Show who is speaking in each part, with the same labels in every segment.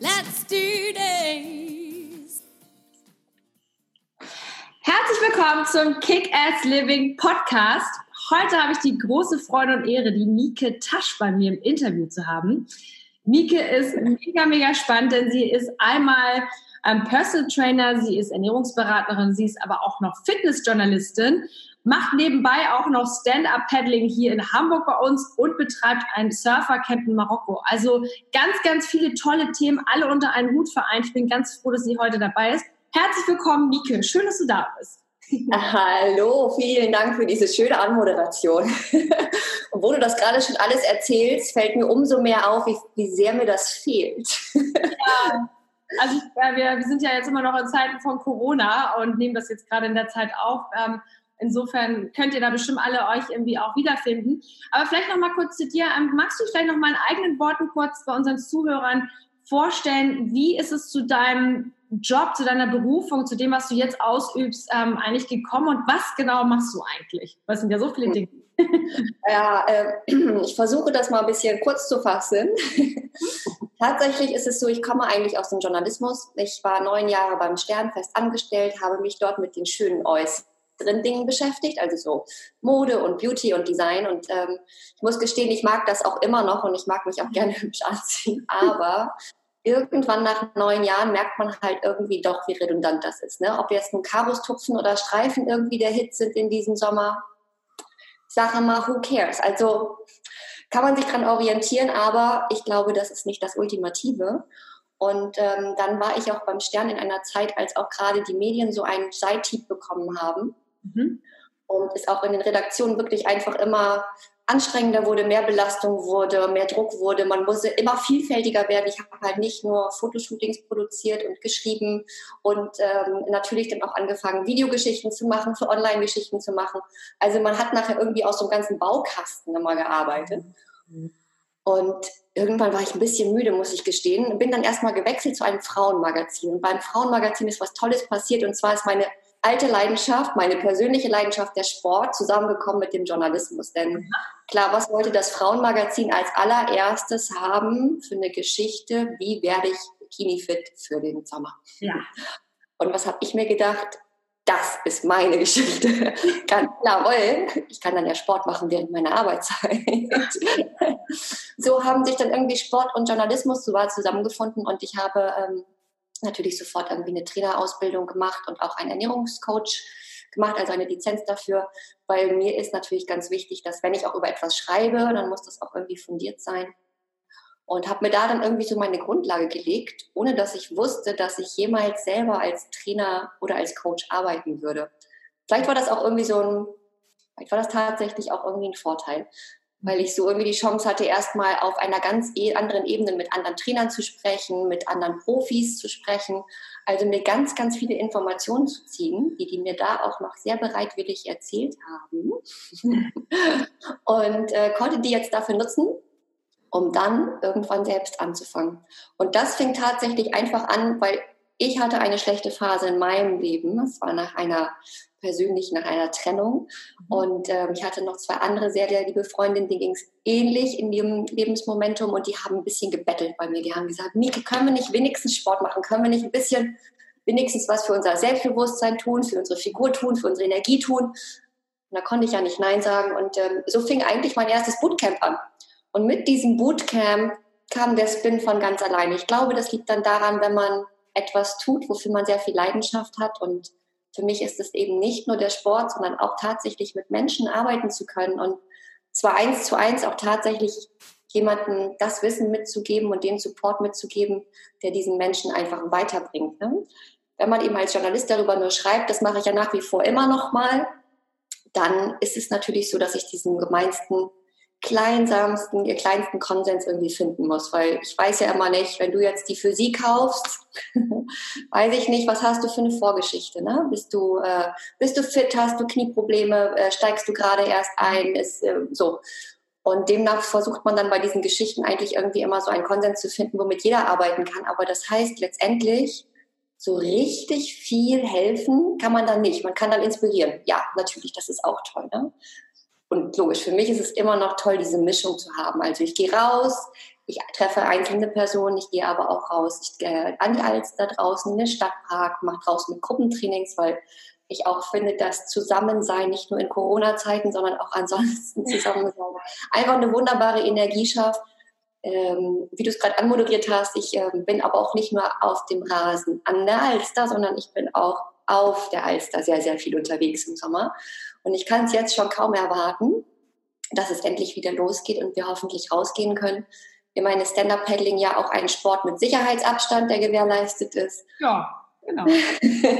Speaker 1: let's do this!
Speaker 2: Herzlich willkommen zum Kick-Ass Living Podcast. Heute habe ich die große Freude und Ehre, die Nike Tasch bei mir im Interview zu haben. Nike ist mega, mega spannend, denn sie ist einmal ähm, Personal Trainer, sie ist Ernährungsberaterin, sie ist aber auch noch Fitnessjournalistin, macht nebenbei auch noch Stand-Up-Paddling hier in Hamburg bei uns und betreibt ein Surfercamp in Marokko. Also ganz, ganz viele tolle Themen, alle unter einen Hut vereint. Ich bin ganz froh, dass sie heute dabei ist. Herzlich willkommen, Nike. Schön, dass du da bist.
Speaker 3: Hallo, vielen Dank für diese schöne Anmoderation. Obwohl du das gerade schon alles erzählst, fällt mir umso mehr auf, wie, wie sehr mir das fehlt.
Speaker 2: Ja, also ich, ja, wir, wir, sind ja jetzt immer noch in Zeiten von Corona und nehmen das jetzt gerade in der Zeit auf. Insofern könnt ihr da bestimmt alle euch irgendwie auch wiederfinden. Aber vielleicht noch mal kurz zu dir. Ähm, magst du vielleicht noch mal in eigenen Worten kurz bei unseren Zuhörern vorstellen, wie ist es zu deinem Job, zu deiner Berufung, zu dem, was du jetzt ausübst, ähm, eigentlich gekommen und was genau machst du eigentlich? Das sind ja so viele Dinge.
Speaker 3: Ja, äh, ich versuche das mal ein bisschen kurz zu fassen. Tatsächlich ist es so, ich komme eigentlich aus dem Journalismus. Ich war neun Jahre beim Stern fest angestellt, habe mich dort mit den schönen äußeren Dingen beschäftigt, also so Mode und Beauty und Design. Und ähm, ich muss gestehen, ich mag das auch immer noch und ich mag mich auch gerne hübsch anziehen. Aber irgendwann nach neun Jahren merkt man halt irgendwie doch, wie redundant das ist. Ne? Ob jetzt nun Karostupfen oder Streifen irgendwie der Hit sind in diesem Sommer, sage mal, who cares? Also kann man sich dran orientieren, aber ich glaube, das ist nicht das Ultimative. Und ähm, dann war ich auch beim Stern in einer Zeit, als auch gerade die Medien so einen Seitieb bekommen haben. Mhm. Und es auch in den Redaktionen wirklich einfach immer anstrengender wurde, mehr Belastung wurde, mehr Druck wurde. Man musste immer vielfältiger werden. Ich habe halt nicht nur Fotoshootings produziert und geschrieben und ähm, natürlich dann auch angefangen, Videogeschichten zu machen, für Online-Geschichten zu machen. Also man hat nachher irgendwie aus so einem ganzen Baukasten immer gearbeitet. Und irgendwann war ich ein bisschen müde, muss ich gestehen. Bin dann erstmal gewechselt zu einem Frauenmagazin. Und beim Frauenmagazin ist was Tolles passiert. Und zwar ist meine alte Leidenschaft, meine persönliche Leidenschaft, der Sport, zusammengekommen mit dem Journalismus. Denn klar, was wollte das Frauenmagazin als allererstes haben für eine Geschichte? Wie werde ich Bikini-fit für den Sommer? Ja. Und was habe ich mir gedacht? Das ist meine Geschichte. Ganz klar, weil ich kann dann ja Sport machen während meiner Arbeitszeit. so haben sich dann irgendwie Sport und Journalismus zusammengefunden und ich habe ähm, natürlich sofort irgendwie eine Trainerausbildung gemacht und auch einen Ernährungscoach gemacht, also eine Lizenz dafür, weil mir ist natürlich ganz wichtig, dass wenn ich auch über etwas schreibe, dann muss das auch irgendwie fundiert sein. Und habe mir da dann irgendwie so meine Grundlage gelegt, ohne dass ich wusste, dass ich jemals selber als Trainer oder als Coach arbeiten würde. Vielleicht war das auch irgendwie so ein, vielleicht war das tatsächlich auch irgendwie ein Vorteil, weil ich so irgendwie die Chance hatte, erstmal auf einer ganz e anderen Ebene mit anderen Trainern zu sprechen, mit anderen Profis zu sprechen, also mir ganz, ganz viele Informationen zu ziehen, die die mir da auch noch sehr bereitwillig erzählt haben und äh, konnte die jetzt dafür nutzen, um dann irgendwann selbst anzufangen. Und das fing tatsächlich einfach an, weil ich hatte eine schlechte Phase in meinem Leben. Es war nach einer persönlich nach einer Trennung. Mhm. Und ähm, ich hatte noch zwei andere sehr, sehr liebe Freundinnen, denen ging es ähnlich in ihrem Lebensmomentum und die haben ein bisschen gebettelt bei mir. Die haben gesagt, Mieke, können wir nicht wenigstens Sport machen? Können wir nicht ein bisschen wenigstens was für unser Selbstbewusstsein tun, für unsere Figur tun, für unsere Energie tun? Und da konnte ich ja nicht Nein sagen. Und ähm, so fing eigentlich mein erstes Bootcamp an. Und mit diesem Bootcamp kam der Spin von ganz alleine. Ich glaube, das liegt dann daran, wenn man etwas tut, wofür man sehr viel Leidenschaft hat und für mich ist es eben nicht nur der Sport, sondern auch tatsächlich mit Menschen arbeiten zu können und zwar eins zu eins auch tatsächlich jemanden das Wissen mitzugeben und den Support mitzugeben, der diesen Menschen einfach weiterbringt. Ne? Wenn man eben als Journalist darüber nur schreibt, das mache ich ja nach wie vor immer noch mal, dann ist es natürlich so, dass ich diesen gemeinsten kleinsamsten, ihr kleinsten Konsens irgendwie finden muss, weil ich weiß ja immer nicht, wenn du jetzt die Physik kaufst, weiß ich nicht, was hast du für eine Vorgeschichte, ne? Bist du, äh, bist du fit, hast du Knieprobleme, äh, steigst du gerade erst ein, ist äh, so. Und demnach versucht man dann bei diesen Geschichten eigentlich irgendwie immer so einen Konsens zu finden, womit jeder arbeiten kann. Aber das heißt letztendlich, so richtig viel helfen kann man dann nicht. Man kann dann inspirieren. Ja, natürlich, das ist auch toll. Ne? Und logisch, für mich ist es immer noch toll, diese Mischung zu haben. Also ich gehe raus, ich treffe einzelne Personen, ich gehe aber auch raus, ich gehe an die Alster draußen in den Stadtpark, mache draußen mit Gruppentrainings, weil ich auch finde, dass Zusammensein nicht nur in Corona-Zeiten, sondern auch ansonsten zusammen einfach eine wunderbare Energie schafft. Ähm, wie du es gerade anmoderiert hast, ich äh, bin aber auch nicht nur auf dem Rasen an der Alster, sondern ich bin auch auf der Alster sehr, sehr viel unterwegs im Sommer. Und ich kann es jetzt schon kaum erwarten, dass es endlich wieder losgeht und wir hoffentlich rausgehen können. Ich meine, Stand-Up-Paddling ja auch ein Sport mit Sicherheitsabstand, der gewährleistet ist.
Speaker 2: Ja, genau.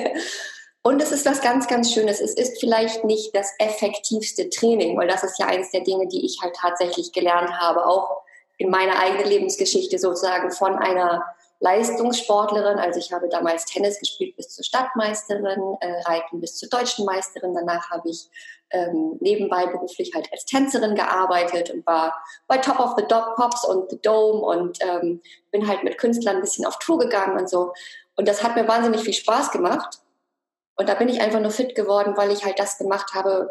Speaker 3: und es ist was ganz, ganz Schönes. Es ist vielleicht nicht das effektivste Training, weil das ist ja eines der Dinge, die ich halt tatsächlich gelernt habe, auch in meiner eigenen Lebensgeschichte sozusagen von einer Leistungssportlerin. Also ich habe damals Tennis gespielt bis zur Stadtmeisterin, äh, Reiten bis zur deutschen Meisterin. Danach habe ich ähm, nebenbei beruflich halt als Tänzerin gearbeitet und war bei Top of the Dog Pops und The Dome und ähm, bin halt mit Künstlern ein bisschen auf Tour gegangen und so. Und das hat mir wahnsinnig viel Spaß gemacht. Und da bin ich einfach nur fit geworden, weil ich halt das gemacht habe,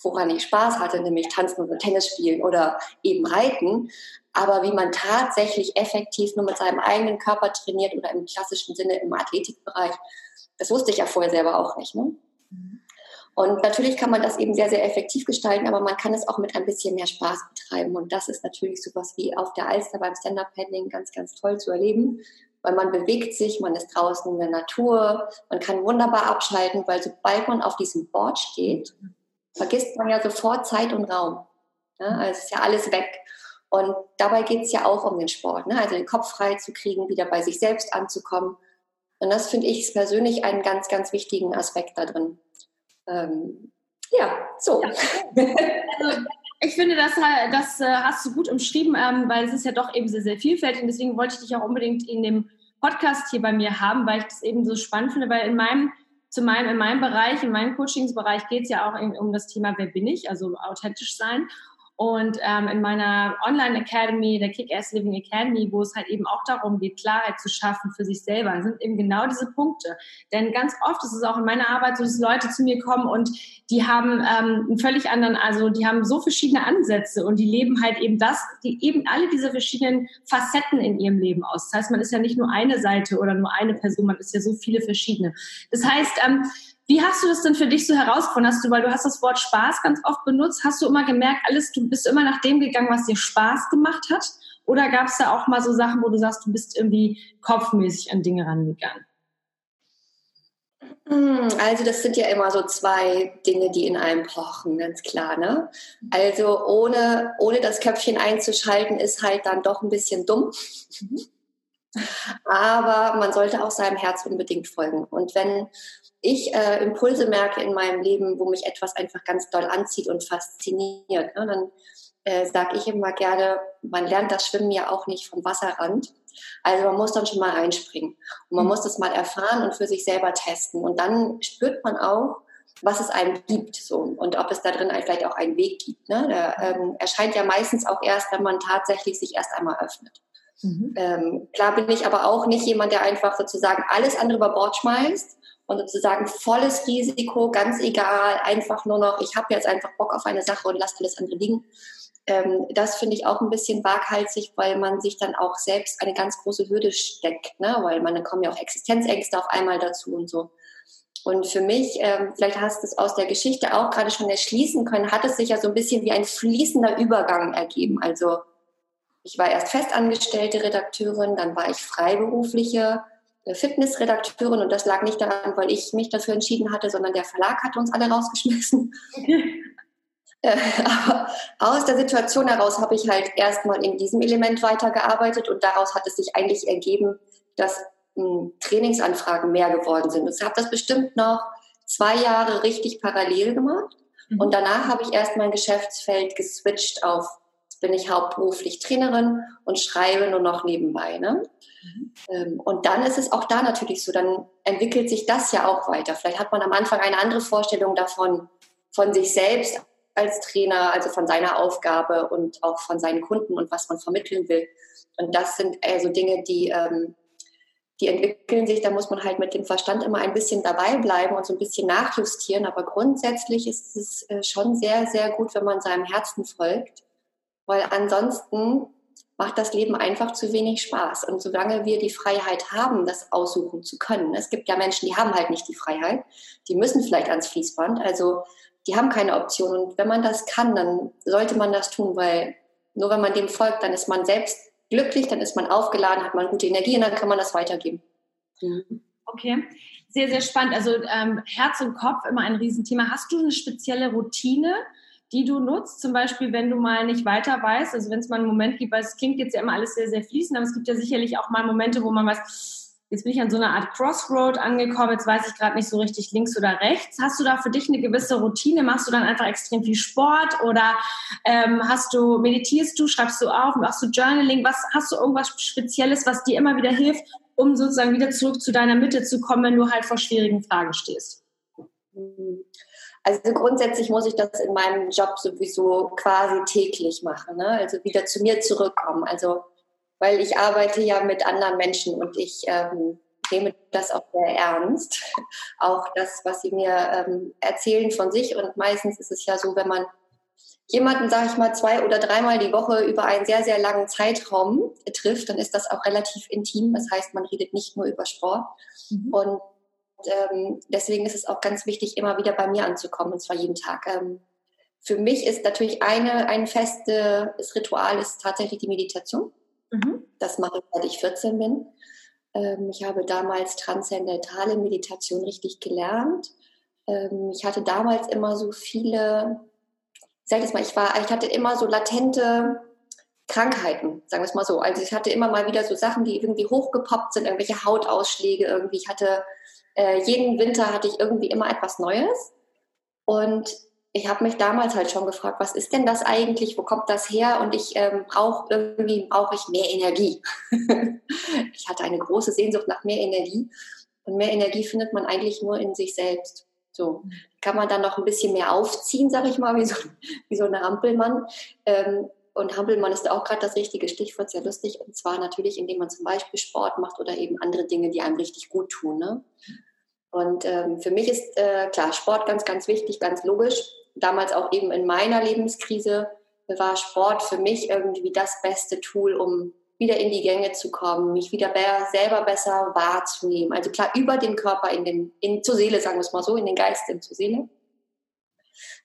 Speaker 3: woran ich Spaß hatte, nämlich tanzen oder Tennis spielen oder eben reiten. Aber wie man tatsächlich effektiv nur mit seinem eigenen Körper trainiert oder im klassischen Sinne im Athletikbereich, das wusste ich ja vorher selber auch nicht. Ne? Und natürlich kann man das eben sehr, sehr effektiv gestalten, aber man kann es auch mit ein bisschen mehr Spaß betreiben. Und das ist natürlich sowas wie auf der Alster beim Stand-Up-Paddling ganz, ganz toll zu erleben, weil man bewegt sich, man ist draußen in der Natur, man kann wunderbar abschalten, weil sobald man auf diesem Board steht, vergisst man ja sofort Zeit und Raum. Ja, also ist ja alles weg. Und dabei geht es ja auch um den Sport, ne? also den Kopf frei zu kriegen, wieder bei sich selbst anzukommen. Und das finde ich persönlich einen ganz, ganz wichtigen Aspekt da drin. Ähm, ja, so. Ja.
Speaker 2: Also, ich finde, das, das äh, hast du gut umschrieben, ähm, weil es ist ja doch eben sehr, sehr vielfältig. Und deswegen wollte ich dich auch unbedingt in dem Podcast hier bei mir haben, weil ich das eben so spannend finde, weil in meinem zu meinem, in meinem Bereich, in meinem Coachingsbereich geht es ja auch um das Thema, wer bin ich, also authentisch sein. Und ähm, in meiner Online Academy, der Kick-Ass Living Academy, wo es halt eben auch darum geht, Klarheit zu schaffen für sich selber, sind eben genau diese Punkte. Denn ganz oft ist es auch in meiner Arbeit so, dass Leute zu mir kommen und die haben ähm, einen völlig anderen, also die haben so verschiedene Ansätze und die leben halt eben das, die eben alle diese verschiedenen Facetten in ihrem Leben aus. Das heißt, man ist ja nicht nur eine Seite oder nur eine Person, man ist ja so viele verschiedene. Das heißt, ähm, wie hast du das denn für dich so herausgefunden? Hast du, weil du hast das Wort Spaß ganz oft benutzt, hast du immer gemerkt, alles, du bist immer nach dem gegangen, was dir Spaß gemacht hat? Oder gab es da auch mal so Sachen, wo du sagst, du bist irgendwie kopfmäßig an Dinge rangegangen?
Speaker 3: Also das sind ja immer so zwei Dinge, die in einem pochen, ganz klar. Ne? Also ohne, ohne das Köpfchen einzuschalten, ist halt dann doch ein bisschen dumm. Mhm. Aber man sollte auch seinem Herz unbedingt folgen. Und wenn ich äh, Impulse merke in meinem Leben, wo mich etwas einfach ganz doll anzieht und fasziniert, ne, dann äh, sage ich immer gerne, man lernt das Schwimmen ja auch nicht vom Wasserrand. Also man muss dann schon mal reinspringen und man mhm. muss das mal erfahren und für sich selber testen. Und dann spürt man auch, was es einem gibt so, und ob es da drin vielleicht auch einen Weg gibt. Ne? Der ähm, erscheint ja meistens auch erst, wenn man tatsächlich sich erst einmal öffnet. Mhm. Ähm, klar bin ich aber auch nicht jemand, der einfach sozusagen alles andere über Bord schmeißt und sozusagen volles Risiko, ganz egal, einfach nur noch, ich habe jetzt einfach Bock auf eine Sache und lasse alles andere liegen. Ähm, das finde ich auch ein bisschen waghalsig, weil man sich dann auch selbst eine ganz große Hürde steckt, ne? weil man dann kommen ja auch Existenzängste auf einmal dazu und so. Und für mich, ähm, vielleicht hast du es aus der Geschichte auch gerade schon erschließen können, hat es sich ja so ein bisschen wie ein fließender Übergang ergeben. Also ich war erst festangestellte Redakteurin, dann war ich freiberufliche äh, Fitnessredakteurin und das lag nicht daran, weil ich mich dafür entschieden hatte, sondern der Verlag hatte uns alle rausgeschmissen. Äh, aber aus der Situation heraus habe ich halt erstmal in diesem Element weitergearbeitet und daraus hat es sich eigentlich ergeben, dass mh, hm, Trainingsanfragen mehr geworden sind. Ich habe das bestimmt noch zwei Jahre richtig parallel gemacht mhm. und danach habe ich erst mein Geschäftsfeld geswitcht auf bin ich hauptberuflich Trainerin und schreibe nur noch nebenbei. Ne? Mhm. Ähm, und dann ist es auch da natürlich so, dann entwickelt sich das ja auch weiter. Vielleicht hat man am Anfang eine andere Vorstellung davon, von sich selbst als Trainer, also von seiner Aufgabe und auch von seinen Kunden und was man vermitteln will. Und das sind also Dinge, die, ähm, die entwickeln sich, da muss man halt mit dem Verstand immer ein bisschen dabei bleiben und so ein bisschen nachjustieren. Aber grundsätzlich ist es äh, schon sehr, sehr gut, wenn man seinem Herzen folgt weil ansonsten macht das Leben einfach zu wenig Spaß. Und solange wir die Freiheit haben, das aussuchen zu können, es gibt ja Menschen, die haben halt nicht die Freiheit, die müssen vielleicht ans Fließband, also die haben keine Option. Und wenn man das kann, dann sollte man das tun, weil nur wenn man dem folgt, dann ist man selbst glücklich, dann ist man aufgeladen, hat man gute Energie und dann kann man das weitergeben.
Speaker 2: Mhm. Okay, sehr, sehr spannend. Also ähm, Herz und Kopf immer ein Riesenthema. Hast du eine spezielle Routine? Die du nutzt, zum Beispiel, wenn du mal nicht weiter weißt, also wenn es mal einen Moment gibt, weil es klingt jetzt ja immer alles sehr, sehr fließend, aber es gibt ja sicherlich auch mal Momente, wo man weiß, jetzt bin ich an so einer Art Crossroad angekommen, jetzt weiß ich gerade nicht so richtig links oder rechts. Hast du da für dich eine gewisse Routine? Machst du dann einfach extrem viel Sport oder ähm, hast du, meditierst du, schreibst du auf, machst du Journaling? Was hast du irgendwas Spezielles, was dir immer wieder hilft, um sozusagen wieder zurück zu deiner Mitte zu kommen, wenn du halt vor schwierigen Fragen stehst?
Speaker 3: Mhm. Also grundsätzlich muss ich das in meinem Job sowieso quasi täglich machen, ne? also wieder zu mir zurückkommen. Also weil ich arbeite ja mit anderen Menschen und ich ähm, nehme das auch sehr ernst. Auch das, was sie mir ähm, erzählen von sich. Und meistens ist es ja so, wenn man jemanden, sage ich mal, zwei oder dreimal die Woche über einen sehr, sehr langen Zeitraum trifft, dann ist das auch relativ intim. Das heißt, man redet nicht nur über Sport. Mhm. Und ähm, deswegen ist es auch ganz wichtig, immer wieder bei mir anzukommen, und zwar jeden Tag. Ähm, für mich ist natürlich eine, ein festes Ritual ist tatsächlich die Meditation. Mhm. Das mache ich, seit ich 14 bin. Ähm, ich habe damals transzendentale Meditation richtig gelernt. Ähm, ich hatte damals immer so viele, ich das mal, ich war, ich hatte immer so latente Krankheiten, sagen wir es mal so. Also ich hatte immer mal wieder so Sachen, die irgendwie hochgepoppt sind, irgendwelche Hautausschläge irgendwie. Ich hatte äh, jeden Winter hatte ich irgendwie immer etwas Neues. Und ich habe mich damals halt schon gefragt, was ist denn das eigentlich? Wo kommt das her? Und ich ähm, brauche irgendwie brauche ich mehr Energie. ich hatte eine große Sehnsucht nach mehr Energie. Und mehr Energie findet man eigentlich nur in sich selbst. So kann man dann noch ein bisschen mehr aufziehen, sage ich mal, wie so, wie so eine Hampelmann. Ähm, und Hampelmann ist auch gerade das richtige Stichwort, sehr lustig. Und zwar natürlich, indem man zum Beispiel Sport macht oder eben andere Dinge, die einem richtig gut tun. Ne? Und ähm, für mich ist äh, klar Sport ganz, ganz wichtig, ganz logisch. Damals auch eben in meiner Lebenskrise war Sport für mich irgendwie das beste Tool, um wieder in die Gänge zu kommen, mich wieder selber besser wahrzunehmen. Also klar, über den Körper in den, in, zur Seele, sagen wir es mal so, in den Geist, in zur Seele.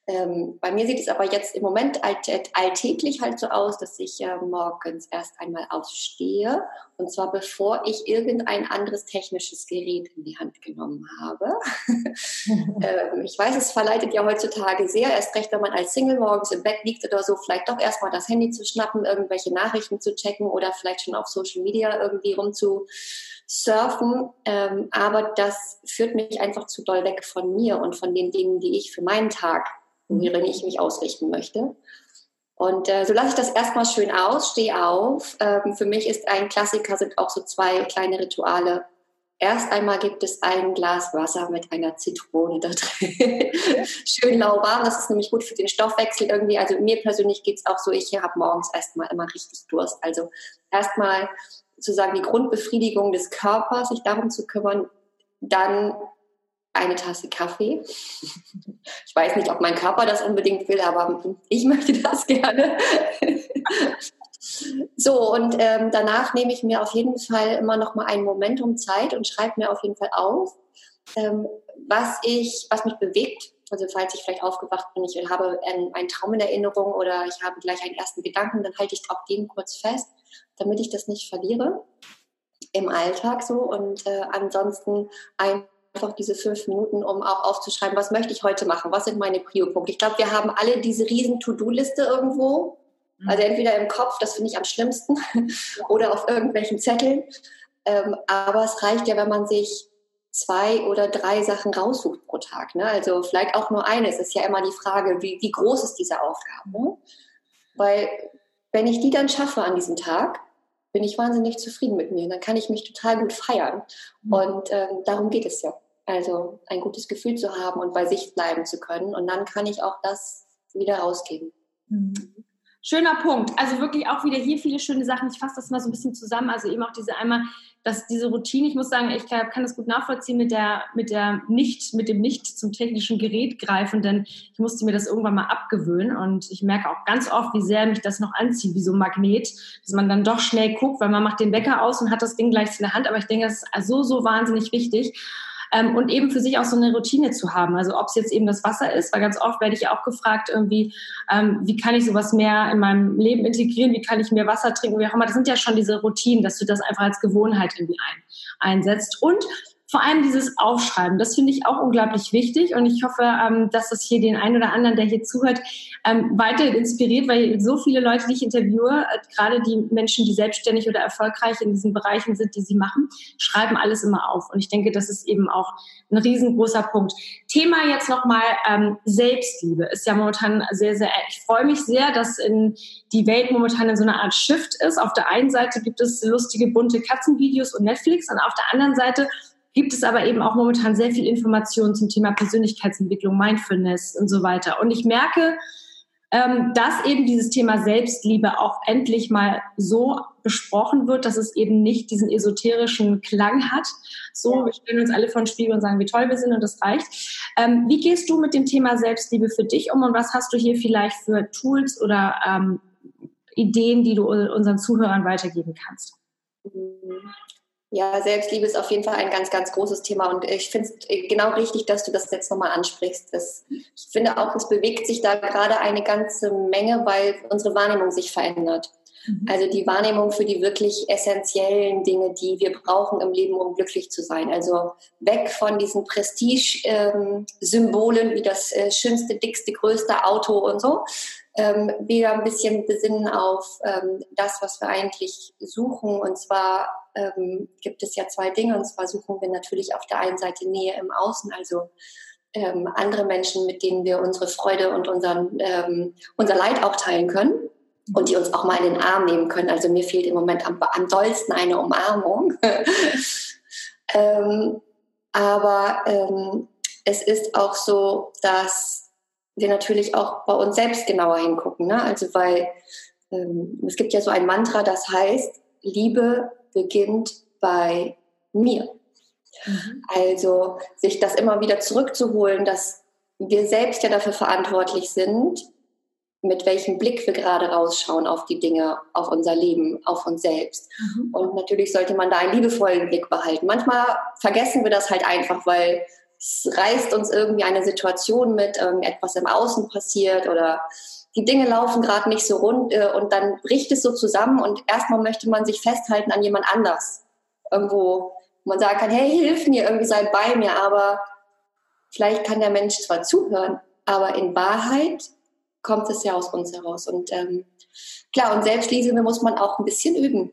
Speaker 3: Ähm, bei mir sieht es aber jetzt im Moment all, alltäglich halt so aus, dass ich äh, morgens erst einmal aufstehe und zwar bevor ich irgendein anderes technisches Gerät in die Hand genommen habe. ähm, ich weiß, es verleitet ja heutzutage sehr, erst recht, wenn man als Single morgens im Bett liegt oder so, vielleicht doch erstmal das Handy zu schnappen, irgendwelche Nachrichten zu checken oder vielleicht schon auf Social Media irgendwie rumzusurfen. Ähm, aber das führt mich einfach zu doll weg von mir und von den Dingen, die ich für meinen Tag worin ich mich ausrichten möchte. Und äh, so lasse ich das erstmal schön aus, stehe auf. Ähm, für mich ist ein Klassiker, sind auch so zwei kleine Rituale. Erst einmal gibt es ein Glas Wasser mit einer Zitrone da drin. schön lauwarm, das ist nämlich gut für den Stoffwechsel irgendwie. Also mir persönlich geht es auch so, ich habe morgens erstmal immer richtig Durst. Also erstmal sozusagen die Grundbefriedigung des Körpers, sich darum zu kümmern, dann eine Tasse Kaffee. Ich weiß nicht, ob mein Körper das unbedingt will, aber ich möchte das gerne. So, und ähm, danach nehme ich mir auf jeden Fall immer noch mal ein Momentum Zeit und schreibe mir auf jeden Fall auf, ähm, was ich, was mich bewegt. Also falls ich vielleicht aufgewacht bin, ich habe einen, einen Traum in Erinnerung oder ich habe gleich einen ersten Gedanken, dann halte ich auch den kurz fest, damit ich das nicht verliere im Alltag so. Und äh, ansonsten ein einfach diese fünf Minuten, um auch aufzuschreiben, was möchte ich heute machen, was sind meine Prio-Punkte. Ich glaube, wir haben alle diese riesen To-Do-Liste irgendwo, mhm. also entweder im Kopf, das finde ich am schlimmsten, oder auf irgendwelchen Zetteln. Ähm, aber es reicht ja, wenn man sich zwei oder drei Sachen raussucht pro Tag. Ne? Also vielleicht auch nur eine. Es ist ja immer die Frage, wie, wie groß ist diese Aufgabe? Ne? Weil wenn ich die dann schaffe an diesem Tag, bin ich wahnsinnig zufrieden mit mir. Dann kann ich mich total gut feiern. Mhm. Und ähm, darum geht es ja. Also ein gutes Gefühl zu haben und bei sich bleiben zu können. Und dann kann ich auch das wieder rausgeben.
Speaker 2: Mhm. Schöner Punkt. Also wirklich auch wieder hier viele schöne Sachen. Ich fasse das mal so ein bisschen zusammen. Also eben auch diese einmal, dass diese Routine, ich muss sagen, ich kann, kann das gut nachvollziehen mit der, mit der nicht, mit dem nicht zum technischen Gerät greifen, denn ich musste mir das irgendwann mal abgewöhnen und ich merke auch ganz oft, wie sehr mich das noch anzieht, wie so ein Magnet, dass man dann doch schnell guckt, weil man macht den Wecker aus und hat das Ding gleich in der Hand. Aber ich denke, das ist so, so wahnsinnig wichtig ähm, und eben für sich auch so eine Routine zu haben. Also ob es jetzt eben das Wasser ist, weil ganz oft werde ich auch gefragt irgendwie, ähm, wie kann ich sowas mehr in meinem Leben integrieren, wie kann ich mehr Wasser trinken, wie auch immer. Das sind ja schon diese Routinen, dass du das einfach als Gewohnheit irgendwie ein, einsetzt. Und vor allem dieses Aufschreiben, das finde ich auch unglaublich wichtig und ich hoffe, ähm, dass das hier den einen oder anderen, der hier zuhört, ähm, weiter inspiriert, weil so viele Leute, die ich interviewe, äh, gerade die Menschen, die selbstständig oder erfolgreich in diesen Bereichen sind, die sie machen, schreiben alles immer auf. Und ich denke, das ist eben auch ein riesengroßer Punkt. Thema jetzt nochmal ähm, Selbstliebe ist ja momentan sehr, sehr, ich freue mich sehr, dass in die Welt momentan in so einer Art Shift ist. Auf der einen Seite gibt es lustige, bunte Katzenvideos und Netflix und auf der anderen Seite gibt es aber eben auch momentan sehr viel Informationen zum Thema Persönlichkeitsentwicklung, Mindfulness und so weiter. Und ich merke, ähm, dass eben dieses Thema Selbstliebe auch endlich mal so besprochen wird, dass es eben nicht diesen esoterischen Klang hat. So, wir stellen uns alle vor den Spiegel und sagen, wie toll wir sind und das reicht. Ähm, wie gehst du mit dem Thema Selbstliebe für dich um und was hast du hier vielleicht für Tools oder ähm, Ideen, die du unseren Zuhörern weitergeben kannst?
Speaker 3: Ja, Selbstliebe ist auf jeden Fall ein ganz, ganz großes Thema und ich finde es genau richtig, dass du das jetzt nochmal ansprichst. Das, ich finde auch, es bewegt sich da gerade eine ganze Menge, weil unsere Wahrnehmung sich verändert. Mhm. Also die Wahrnehmung für die wirklich essentiellen Dinge, die wir brauchen im Leben, um glücklich zu sein. Also weg von diesen Prestige-Symbolen wie das äh, schönste, dickste, größte Auto und so, ähm, wieder ein bisschen besinnen auf ähm, das, was wir eigentlich suchen. Und zwar ähm, gibt es ja zwei Dinge. Und zwar suchen wir natürlich auf der einen Seite Nähe im Außen, also ähm, andere Menschen, mit denen wir unsere Freude und unseren, ähm, unser Leid auch teilen können und die uns auch mal in den Arm nehmen können. Also mir fehlt im Moment am, am dollsten eine Umarmung. ähm, aber ähm, es ist auch so, dass wir natürlich auch bei uns selbst genauer hingucken. Ne? Also weil ähm, es gibt ja so ein Mantra, das heißt, Liebe beginnt bei mir. Mhm. Also sich das immer wieder zurückzuholen, dass wir selbst ja dafür verantwortlich sind, mit welchem Blick wir gerade rausschauen auf die Dinge, auf unser Leben, auf uns selbst. Mhm. Und natürlich sollte man da einen liebevollen Blick behalten. Manchmal vergessen wir das halt einfach, weil es reißt uns irgendwie eine Situation mit, irgendetwas im Außen passiert oder die Dinge laufen gerade nicht so rund äh, und dann bricht es so zusammen und erstmal möchte man sich festhalten an jemand anders. Irgendwo, wo man sagen kann, hey, hilf mir, irgendwie sei bei mir, aber vielleicht kann der Mensch zwar zuhören, aber in Wahrheit kommt es ja aus uns heraus. Und ähm, klar, und Selbstliebe muss man auch ein bisschen üben.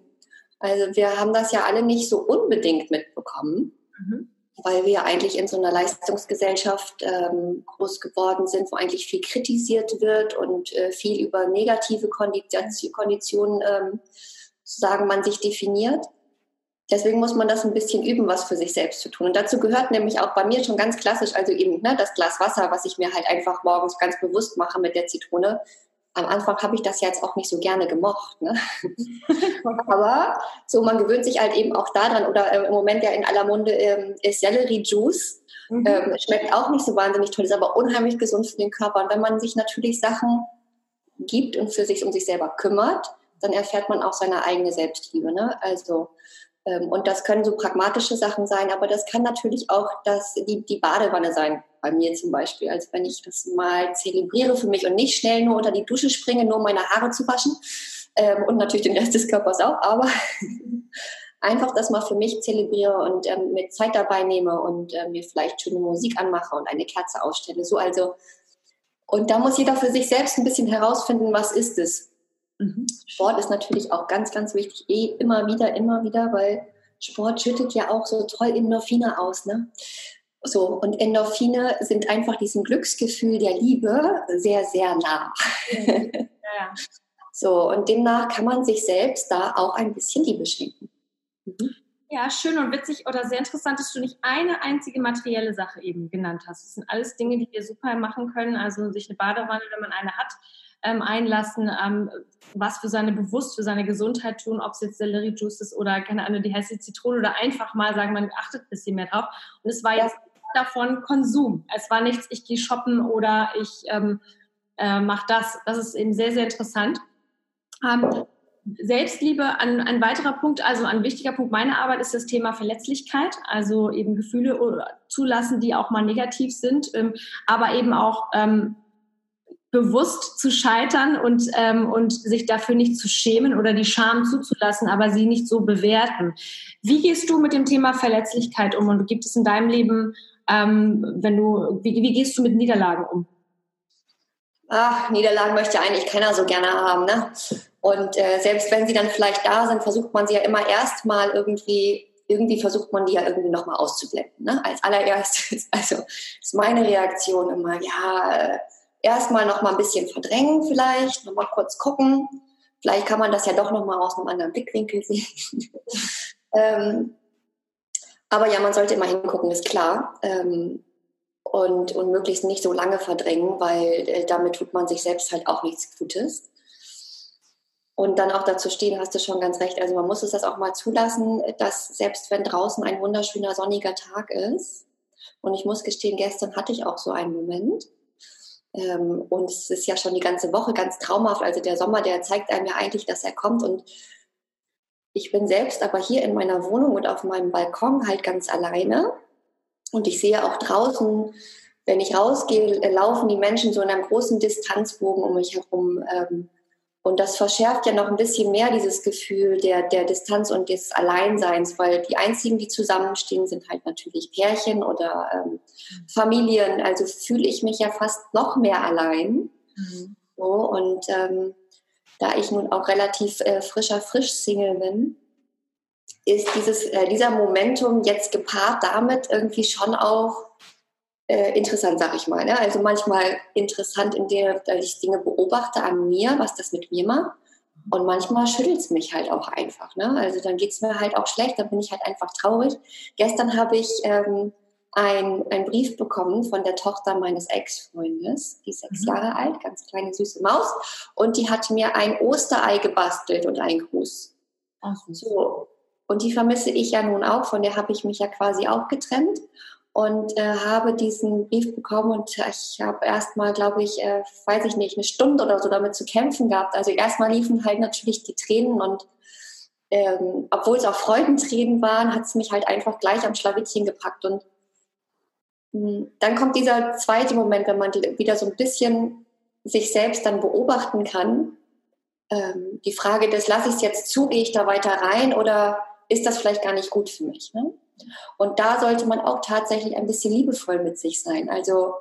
Speaker 3: Also wir haben das ja alle nicht so unbedingt mitbekommen. Mhm weil wir eigentlich in so einer Leistungsgesellschaft ähm, groß geworden sind, wo eigentlich viel kritisiert wird und äh, viel über negative Konditionen ähm, sozusagen man sich definiert. Deswegen muss man das ein bisschen üben, was für sich selbst zu tun. Und dazu gehört nämlich auch bei mir schon ganz klassisch, also eben ne, das Glas Wasser, was ich mir halt einfach morgens ganz bewusst mache mit der Zitrone, am Anfang habe ich das jetzt auch nicht so gerne gemocht. Ne? Aber so, man gewöhnt sich halt eben auch daran. Oder äh, im Moment ja in aller Munde ähm, ist Sellerie-Juice. Mhm. Ähm, schmeckt auch nicht so wahnsinnig toll, ist aber unheimlich gesund für den Körper. Und wenn man sich natürlich Sachen gibt und für sich um sich selber kümmert, dann erfährt man auch seine eigene Selbstliebe. Ne? Also ähm, und das können so pragmatische Sachen sein, aber das kann natürlich auch das, die, die Badewanne sein, bei mir zum Beispiel. Also wenn ich das mal zelebriere für mich und nicht schnell nur unter die Dusche springe, nur um meine Haare zu waschen ähm, und natürlich den Rest des Körpers auch, aber einfach das mal für mich zelebriere und ähm, mir Zeit dabei nehme und äh, mir vielleicht schöne Musik anmache und eine Kerze ausstelle. So also und da muss jeder für sich selbst ein bisschen herausfinden, was ist es. Mhm. Sport ist natürlich auch ganz, ganz wichtig, eh immer wieder, immer wieder, weil Sport schüttet ja auch so toll Endorphine aus, ne? So, und Endorphine sind einfach diesem Glücksgefühl der Liebe sehr, sehr nah. Ja. So, und demnach kann man sich selbst da auch ein bisschen Liebe schenken.
Speaker 2: Mhm. Ja, schön und witzig oder sehr interessant, dass du nicht eine einzige materielle Sache eben genannt hast. Das sind alles Dinge, die wir super machen können. Also sich eine Badewanne, wenn man eine hat, ähm, einlassen, ähm, was für seine bewusst für seine Gesundheit tun, ob es jetzt Selleriejuice ist oder keine Ahnung, die heiße Zitrone oder einfach mal sagen, man achtet ein bisschen mehr drauf. Und es war jetzt davon Konsum. Es war nichts, ich gehe shoppen oder ich ähm, äh, mache das. Das ist eben sehr, sehr interessant. Ähm, Selbstliebe, ein, ein weiterer Punkt, also ein wichtiger Punkt meiner Arbeit ist das Thema Verletzlichkeit, also eben Gefühle zulassen, die auch mal negativ sind, ähm, aber eben auch ähm, bewusst zu scheitern und, ähm, und sich dafür nicht zu schämen oder die Scham zuzulassen, aber sie nicht so bewerten. Wie gehst du mit dem Thema Verletzlichkeit um und gibt es in deinem Leben, ähm, wenn du, wie, wie gehst du mit Niederlagen um?
Speaker 3: Ach, Niederlagen möchte eigentlich keiner so gerne haben, ne? Und äh, selbst wenn sie dann vielleicht da sind, versucht man sie ja immer erstmal irgendwie, irgendwie versucht man die ja irgendwie nochmal auszublenden. Ne? Als allererstes, also ist meine Reaktion immer, ja, äh, erstmal nochmal ein bisschen verdrängen vielleicht, nochmal kurz gucken. Vielleicht kann man das ja doch nochmal aus einem anderen Blickwinkel sehen. ähm, aber ja, man sollte immer hingucken, ist klar. Ähm, und, und möglichst nicht so lange verdrängen, weil äh, damit tut man sich selbst halt auch nichts Gutes. Und dann auch dazu stehen, hast du schon ganz recht. Also man muss es das auch mal zulassen, dass selbst wenn draußen ein wunderschöner sonniger Tag ist, und ich muss gestehen, gestern hatte ich auch so einen Moment. Ähm, und es ist ja schon die ganze Woche ganz traumhaft. Also der Sommer, der zeigt einem ja eigentlich, dass er kommt. Und ich bin selbst aber hier in meiner Wohnung und auf meinem Balkon halt ganz alleine. Und ich sehe auch draußen, wenn ich rausgehe, laufen die Menschen so in einem großen Distanzbogen um mich herum. Ähm, und das verschärft ja noch ein bisschen mehr dieses Gefühl der, der Distanz und des Alleinseins, weil die einzigen, die zusammenstehen, sind halt natürlich Pärchen oder ähm, Familien. Also fühle ich mich ja fast noch mehr allein. Mhm. So, und ähm, da ich nun auch relativ äh, frischer Frisch-Single bin, ist dieses, äh, dieser Momentum jetzt gepaart damit irgendwie schon auch äh, interessant, sag ich mal. Ne? Also manchmal interessant, indem ich Dinge beobachte an mir, was das mit mir macht. Und manchmal schüttelt es mich halt auch einfach. Ne? Also dann geht es mir halt auch schlecht, dann bin ich halt einfach traurig. Gestern habe ich ähm, einen Brief bekommen von der Tochter meines Ex-Freundes, die ist sechs mhm. Jahre alt, ganz kleine süße Maus. Und die hat mir ein Osterei gebastelt und einen Gruß. Ach, so. Und die vermisse ich ja nun auch, von der habe ich mich ja quasi auch getrennt und äh, habe diesen Brief bekommen und ich habe erstmal, glaube ich, äh, weiß ich nicht, eine Stunde oder so damit zu kämpfen gehabt. Also erstmal liefen halt natürlich die Tränen und ähm, obwohl es auch Freudentränen waren, hat es mich halt einfach gleich am Schlawittchen gepackt und dann kommt dieser zweite Moment, wenn man wieder so ein bisschen sich selbst dann beobachten kann. Ähm, die Frage des, lasse ich es jetzt zu, gehe ich da weiter rein oder ist das vielleicht gar nicht gut für mich. Ne? Und da sollte man auch tatsächlich ein bisschen liebevoll mit sich sein. Also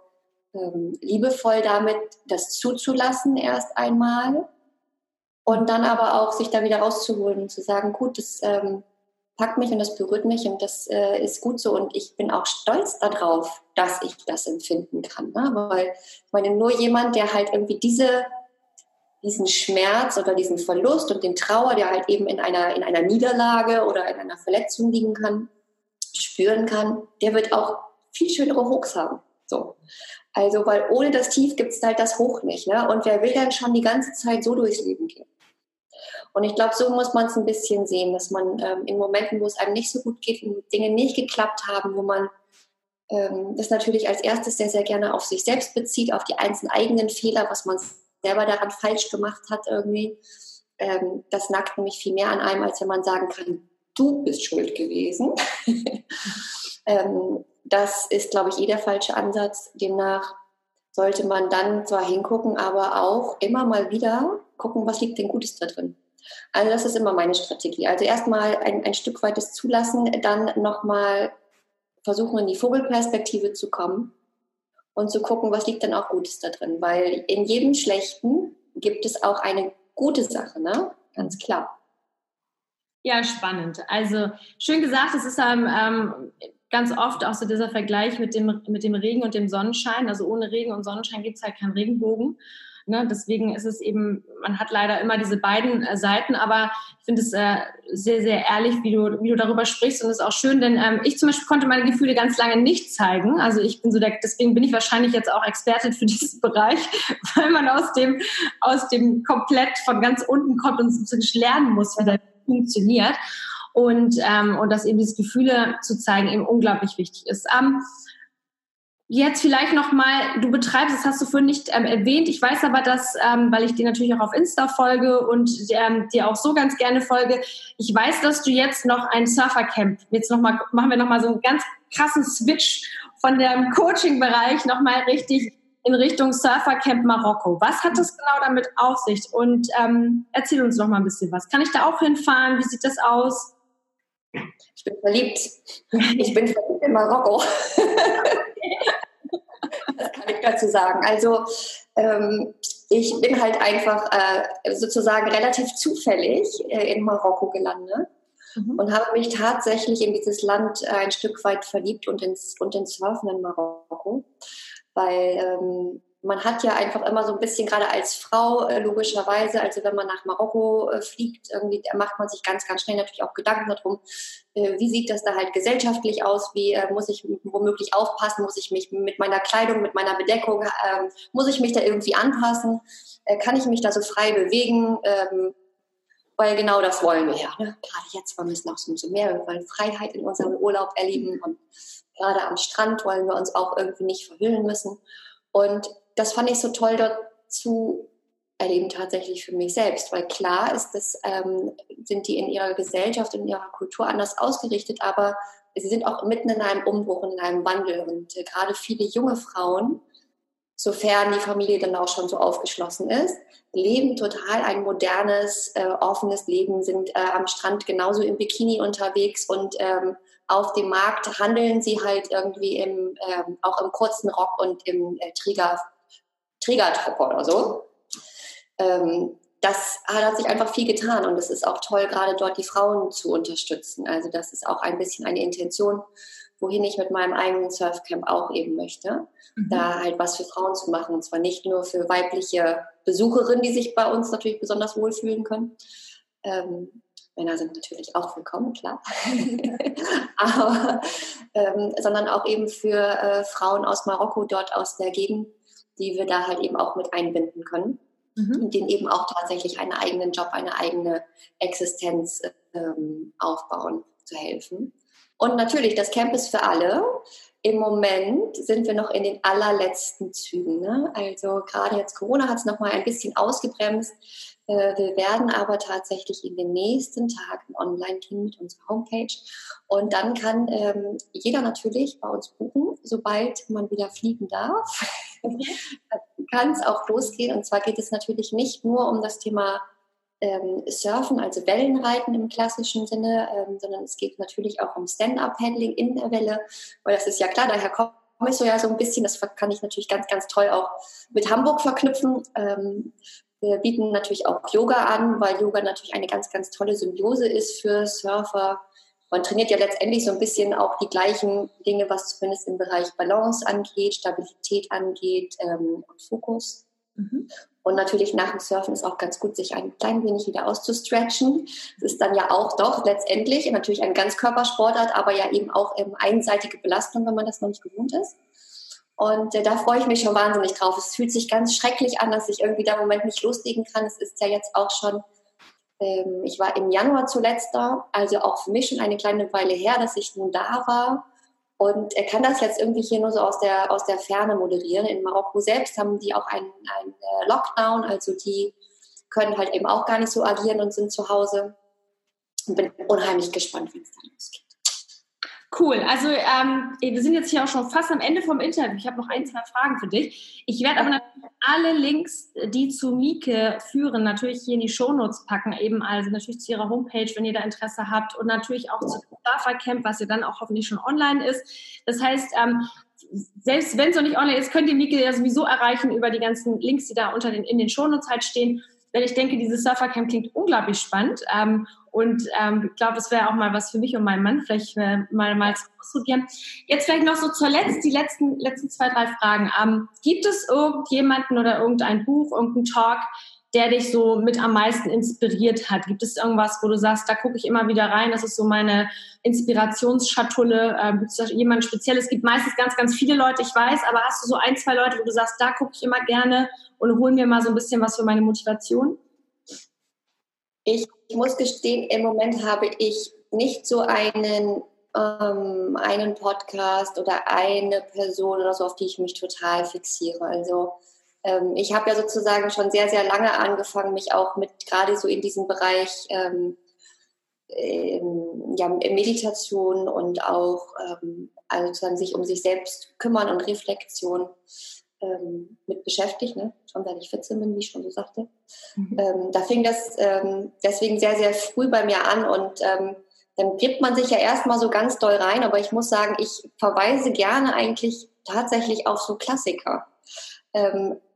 Speaker 3: ähm, liebevoll damit, das zuzulassen erst einmal und dann aber auch sich da wieder rauszuholen und zu sagen, gut, das ähm, packt mich und das berührt mich und das äh, ist gut so und ich bin auch stolz darauf, dass ich das empfinden kann. Ne? Weil ich meine, nur jemand, der halt irgendwie diese diesen Schmerz oder diesen Verlust und den Trauer, der halt eben in einer, in einer Niederlage oder in einer Verletzung liegen kann, spüren kann, der wird auch viel schönere Hochs haben. So. Also, weil ohne das Tief gibt es halt das Hoch nicht. Ne? Und wer will dann schon die ganze Zeit so durchs Leben gehen? Und ich glaube, so muss man es ein bisschen sehen, dass man ähm, in Momenten, wo es einem nicht so gut geht, wo Dinge nicht geklappt haben, wo man ähm, das natürlich als erstes sehr, sehr gerne auf sich selbst bezieht, auf die einzelnen eigenen Fehler, was man selber daran falsch gemacht hat irgendwie. Ähm, das nackt nämlich viel mehr an einem, als wenn man sagen kann, du bist schuld gewesen. ähm, das ist, glaube ich, eh der falsche Ansatz. Demnach sollte man dann zwar hingucken, aber auch immer mal wieder gucken, was liegt denn Gutes da drin. Also das ist immer meine Strategie. Also erstmal ein, ein Stück weit das Zulassen, dann nochmal versuchen, in die Vogelperspektive zu kommen und zu gucken, was liegt denn auch Gutes da drin. Weil in jedem Schlechten gibt es auch eine gute Sache, ne? Ganz klar.
Speaker 2: Ja, spannend. Also schön gesagt, es ist ähm, ähm, ganz oft auch so dieser Vergleich mit dem, mit dem Regen und dem Sonnenschein. Also ohne Regen und Sonnenschein gibt es halt keinen Regenbogen. Ne? Deswegen ist es eben, man hat leider immer diese beiden äh, Seiten, aber ich finde es äh, sehr, sehr ehrlich, wie du, wie du darüber sprichst und es ist auch schön, denn ähm, ich zum Beispiel konnte meine Gefühle ganz lange nicht zeigen. Also ich bin so der, deswegen bin ich wahrscheinlich jetzt auch Expertin für diesen Bereich, weil man aus dem, aus dem komplett von ganz unten kommt und lernen muss, wie das funktioniert. Und, ähm, und dass eben diese Gefühle zu zeigen eben unglaublich wichtig ist. Ähm, Jetzt vielleicht nochmal, du betreibst, das hast du vorhin nicht ähm, erwähnt. Ich weiß aber, dass, ähm, weil ich dir natürlich auch auf Insta folge und ähm, dir auch so ganz gerne folge, ich weiß, dass du jetzt noch ein Surfercamp, jetzt nochmal, machen wir nochmal so einen ganz krassen Switch von dem Coaching-Bereich nochmal richtig in Richtung Surfercamp Marokko. Was hat das genau damit auf sich? Und ähm, erzähl uns noch mal ein bisschen was. Kann ich da auch hinfahren? Wie sieht das aus?
Speaker 3: Ich bin verliebt. Ich bin verliebt in Marokko. das kann ich dazu sagen. Also ähm, ich bin halt einfach äh, sozusagen relativ zufällig äh, in Marokko gelandet mhm. und habe mich tatsächlich in dieses Land äh, ein Stück weit verliebt und ins, und ins Surfen in Marokko, weil ähm, man hat ja einfach immer so ein bisschen, gerade als Frau äh, logischerweise, also wenn man nach Marokko äh, fliegt, irgendwie macht man sich ganz, ganz schnell natürlich auch Gedanken darum, äh, wie sieht das da halt gesellschaftlich aus, wie muss ich womöglich aufpassen, muss ich mich mit meiner Kleidung, mit meiner Bedeckung, ähm, muss ich mich da irgendwie anpassen, kann ich mich da so frei bewegen, ähm, weil genau das wollen wir ja. Ne? Gerade jetzt wollen wir es noch so, so mehr, wir wollen Freiheit in unserem Urlaub erleben und gerade am Strand wollen wir uns auch irgendwie nicht verhüllen müssen. Und das fand ich so toll dort zu erleben tatsächlich für mich selbst, weil klar ist, dass ähm, sind die in ihrer Gesellschaft, in ihrer Kultur anders ausgerichtet, aber sie sind auch mitten in einem Umbruch und in einem Wandel. Und äh, gerade viele junge Frauen, sofern die Familie dann auch schon so aufgeschlossen ist, leben total ein modernes, äh, offenes Leben, sind äh, am Strand genauso im Bikini unterwegs und ähm, auf dem Markt handeln sie halt irgendwie im, ähm, auch im kurzen Rock und im äh, Träger Trägertruppe oder so. Ähm, das hat sich einfach viel getan und es ist auch toll, gerade dort die Frauen zu unterstützen. Also das ist auch ein bisschen eine Intention, wohin ich mit meinem eigenen Surfcamp auch eben möchte, mhm. da halt was für Frauen zu machen und zwar nicht nur für weibliche Besucherinnen, die sich bei uns natürlich besonders wohlfühlen können. Ähm, Männer sind natürlich auch willkommen, klar. Aber, ähm, sondern auch eben für äh, Frauen aus Marokko, dort aus der Gegend, die wir da halt eben auch mit einbinden können mhm. und denen eben auch tatsächlich einen eigenen Job, eine eigene Existenz ähm, aufbauen, zu helfen. Und natürlich, das Camp ist für alle. Im Moment sind wir noch in den allerletzten Zügen. Ne? Also gerade jetzt Corona hat es nochmal ein bisschen ausgebremst. Äh, wir werden aber tatsächlich in den nächsten Tagen online gehen mit unserer Homepage. Und dann kann ähm, jeder natürlich bei uns buchen, sobald man wieder fliegen darf. kann es auch losgehen. Und zwar geht es natürlich nicht nur um das Thema ähm, Surfen, also Wellenreiten im klassischen Sinne, ähm, sondern es geht natürlich auch um Stand-up-Handling in der Welle, weil das ist ja klar, daher kommt ich so ja so ein bisschen, das kann ich natürlich ganz, ganz toll auch mit Hamburg verknüpfen. Ähm, wir bieten natürlich auch Yoga an, weil Yoga natürlich eine ganz, ganz tolle Symbiose ist für Surfer. Man trainiert ja letztendlich so ein bisschen auch die gleichen Dinge, was zumindest im Bereich Balance angeht, Stabilität angeht ähm, und Fokus. Mhm. Und natürlich nach dem Surfen ist auch ganz gut, sich ein klein wenig wieder auszustretchen. Das ist dann ja auch doch letztendlich natürlich ein Ganzkörpersportart, aber ja eben auch ähm, einseitige Belastung, wenn man das noch nicht gewohnt ist. Und äh, da freue ich mich schon wahnsinnig drauf. Es fühlt sich ganz schrecklich an, dass ich irgendwie da im Moment nicht loslegen kann. Es ist ja jetzt auch schon, ähm, ich war im Januar zuletzt da, also auch für mich schon eine kleine Weile her, dass ich nun da war. Und er kann das jetzt irgendwie hier nur so aus der, aus der Ferne moderieren. In Marokko selbst haben die auch einen, einen äh, Lockdown, also die können halt eben auch gar nicht so agieren und sind zu Hause. Und bin unheimlich gespannt, wenn es dann losgeht.
Speaker 2: Cool. Also ähm, wir sind jetzt hier auch schon fast am Ende vom Interview. Ich habe noch ein, zwei Fragen für dich. Ich werde aber natürlich alle Links, die zu Mieke führen, natürlich hier in die Shownotes packen. Eben also natürlich zu ihrer Homepage, wenn ihr da Interesse habt. Und natürlich auch zu Surfer Camp, was ja dann auch hoffentlich schon online ist. Das heißt, ähm, selbst wenn es noch nicht online ist, könnt ihr Mieke ja sowieso erreichen über die ganzen Links, die da unter den, in den Shownotes halt stehen. Denn ich denke, dieses Surfercamp klingt unglaublich spannend. Ähm, und ähm, ich glaube, das wäre auch mal was für mich und meinen Mann, vielleicht äh, mal, mal zu ausprobieren. Jetzt vielleicht noch so zuletzt die letzten, letzten zwei, drei Fragen. Ähm, gibt es irgendjemanden oder irgendein Buch, irgendein Talk, der dich so mit am meisten inspiriert hat? Gibt es irgendwas, wo du sagst, da gucke ich immer wieder rein, das ist so meine Inspirationsschatulle? Äh, gibt es jemand Spezielles? Es gibt meistens ganz, ganz viele Leute, ich weiß, aber hast du so ein, zwei Leute, wo du sagst, da gucke ich immer gerne und hol mir mal so ein bisschen was für meine Motivation?
Speaker 3: Ich muss gestehen, im Moment habe ich nicht so einen, ähm, einen Podcast oder eine Person oder so, auf die ich mich total fixiere. Also ähm, ich habe ja sozusagen schon sehr, sehr lange angefangen, mich auch mit gerade so in diesem Bereich ähm, ähm, ja, Meditation und auch ähm, also sich um sich selbst kümmern und Reflexion ähm, mit beschäftigt, ne? schon seit ich 14 bin, wie ich schon so sagte. Mhm. Ähm, da fing das ähm, deswegen sehr, sehr früh bei mir an und ähm, dann gibt man sich ja erstmal so ganz doll rein, aber ich muss sagen, ich verweise gerne eigentlich tatsächlich auf so Klassiker.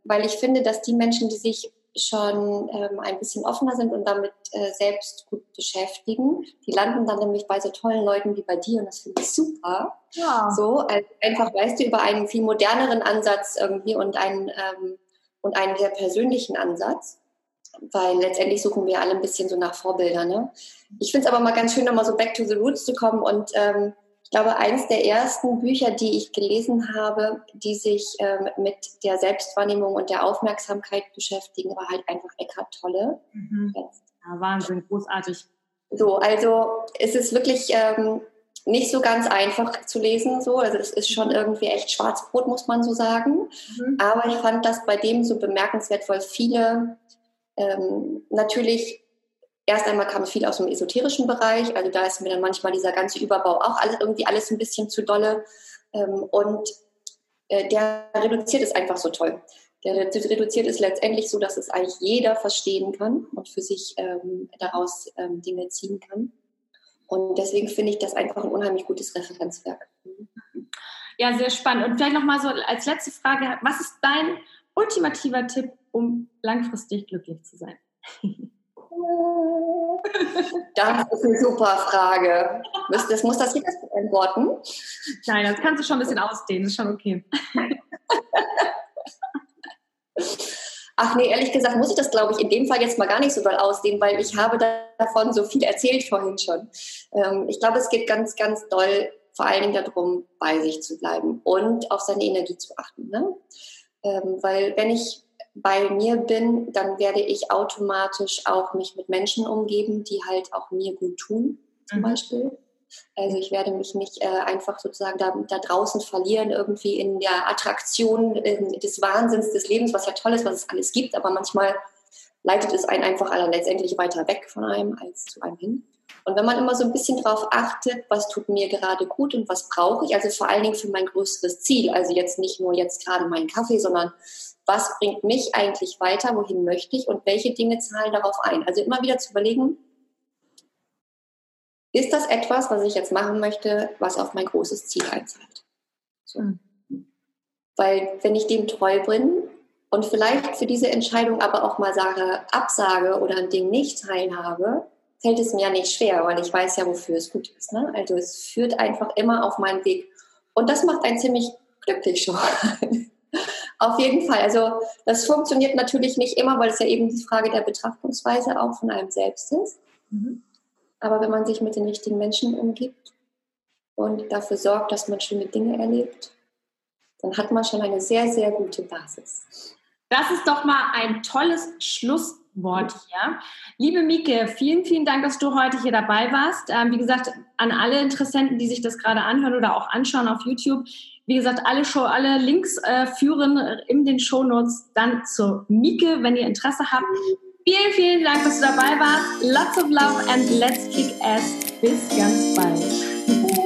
Speaker 3: Weil ich finde, dass die Menschen, die sich schon ähm, ein bisschen offener sind und damit äh, selbst gut beschäftigen. Die landen dann nämlich bei so tollen Leuten wie bei dir und das finde ich super. Ja. So, also einfach weißt du über einen viel moderneren Ansatz irgendwie und einen, ähm, und einen sehr persönlichen Ansatz. Weil letztendlich suchen wir alle ein bisschen so nach Vorbildern. Ne? Ich finde es aber mal ganz schön, nochmal so back to the roots zu kommen und ähm, glaube, eines der ersten Bücher, die ich gelesen habe, die sich ähm, mit der Selbstwahrnehmung und der Aufmerksamkeit beschäftigen, war halt einfach Eckhart Tolle.
Speaker 2: Mhm. Ja, Wahnsinn, großartig.
Speaker 3: So, also es ist wirklich ähm, nicht so ganz einfach zu lesen, so. Also es ist schon irgendwie echt Schwarzbrot, muss man so sagen. Mhm. Aber ich fand das bei dem so bemerkenswert, weil viele ähm, natürlich erst einmal kam es viel aus dem esoterischen Bereich, also da ist mir dann manchmal dieser ganze Überbau auch alles irgendwie alles ein bisschen zu dolle. Ähm, und äh, der reduziert es einfach so toll. Der reduziert es letztendlich so, dass es eigentlich jeder verstehen kann und für sich ähm, daraus ähm, Dinge ziehen kann. Und deswegen finde ich das einfach ein unheimlich gutes Referenzwerk.
Speaker 2: Ja, sehr spannend. Und vielleicht nochmal so als letzte Frage, was ist dein ultimativer Tipp, um langfristig glücklich zu sein?
Speaker 3: Das ist eine super Frage. Das muss das jetzt beantworten?
Speaker 2: Nein, das kannst du schon ein bisschen ausdehnen, ist schon okay.
Speaker 3: Ach nee, ehrlich gesagt muss ich das, glaube ich, in dem Fall jetzt mal gar nicht so doll ausdehnen, weil ich habe davon so viel erzählt vorhin schon. Ähm, ich glaube, es geht ganz, ganz doll vor allen Dingen darum, bei sich zu bleiben und auf seine Energie zu achten. Ne? Ähm, weil wenn ich bei mir bin, dann werde ich automatisch auch mich mit Menschen umgeben, die halt auch mir gut tun, zum mhm. Beispiel. Also ich werde mich nicht äh, einfach sozusagen da, da, draußen verlieren, irgendwie in der Attraktion äh, des Wahnsinns des Lebens, was ja toll ist, was es alles gibt, aber manchmal leitet es einen einfach letztendlich weiter weg von einem als zu einem hin. Und wenn man immer so ein bisschen darauf achtet, was tut mir gerade gut und was brauche ich, also vor allen Dingen für mein größeres Ziel, also jetzt nicht nur jetzt gerade meinen Kaffee, sondern was bringt mich eigentlich weiter, wohin möchte ich und welche Dinge zahlen darauf ein. Also immer wieder zu überlegen, ist das etwas, was ich jetzt machen möchte, was auf mein großes Ziel einzahlt? So. Mhm. Weil wenn ich dem treu bin und vielleicht für diese Entscheidung aber auch mal sage, absage oder ein Ding nicht teilhabe, fällt es mir ja nicht schwer, weil ich weiß ja, wofür es gut ist. Ne? Also es führt einfach immer auf meinen Weg. Und das macht einen ziemlich glücklich schon. Auf jeden Fall. Also das funktioniert natürlich nicht immer, weil es ja eben die Frage der Betrachtungsweise auch von einem selbst ist. Mhm. Aber wenn man sich mit den richtigen Menschen umgibt und dafür sorgt, dass man schöne Dinge erlebt, dann hat man schon eine sehr, sehr gute Basis.
Speaker 2: Das ist doch mal ein tolles Schlusswort hier. Liebe Mieke, vielen, vielen Dank, dass du heute hier dabei warst. Ähm, wie gesagt, an alle Interessenten, die sich das gerade anhören oder auch anschauen auf YouTube, wie gesagt, alle, Show, alle Links äh, führen in den Shownotes dann zur Mieke, wenn ihr Interesse habt. Vielen, vielen Dank, dass du dabei warst. Lots of love and let's kick ass. Bis ganz bald.